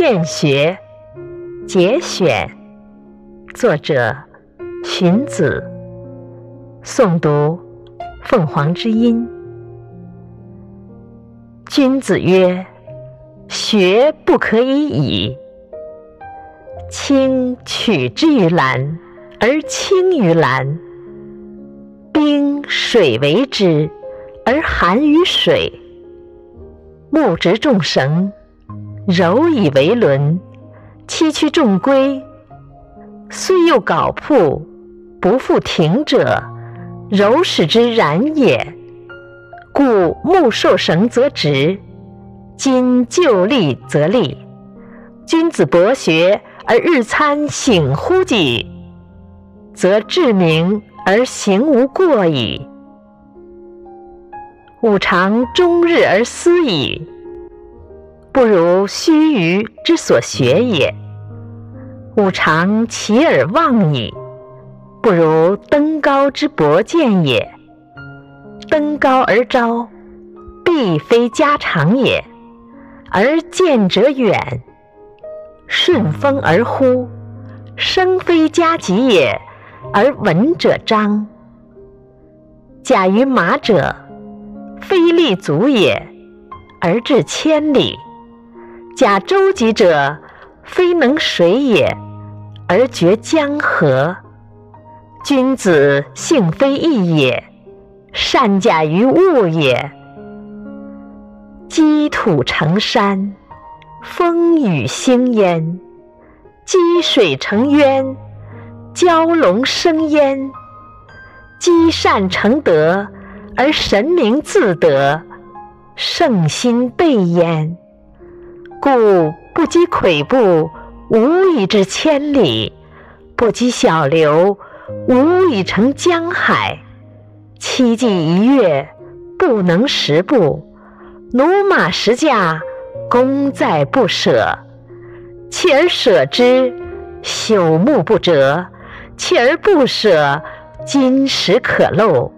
劝学》节选，作者荀子，诵读凤凰之音。君子曰：“学不可以已。青取之于蓝而清于蓝，冰水为之而寒于水。木直众绳，柔以为轮，崎岖众圭。虽有槁铺，不复挺者，柔使之然也。故木受绳则直，金就立则立。君子博学而日参省乎己，则志明而行无过矣。吾尝终日而思矣，不如须臾之所学也；吾尝起而望矣，不如登高之博见也。登高而招，必非家常也；而见者远，顺风而呼，声非加急也；而闻者彰，假于马者。非立足也，而至千里；假舟楫者，非能水也，而绝江河。君子性非异也，善假于物也。积土成山，风雨兴焉；积水成渊，蛟龙生焉；积善成德。而神明自得，圣心备焉。故不积跬步，无以至千里；不积小流，无以成江海。期既一跃，不能十步；驽马十驾，功在不舍。锲而舍之，朽木不折；锲而不舍，金石可镂。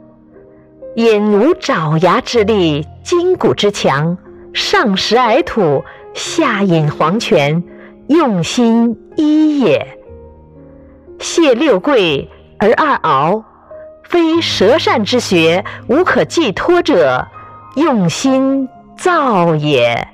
引无爪牙之力，筋骨之强，上食矮土，下饮黄泉，用心一也。谢六贵而二敖，非舌善之学，无可寄托者，用心造也。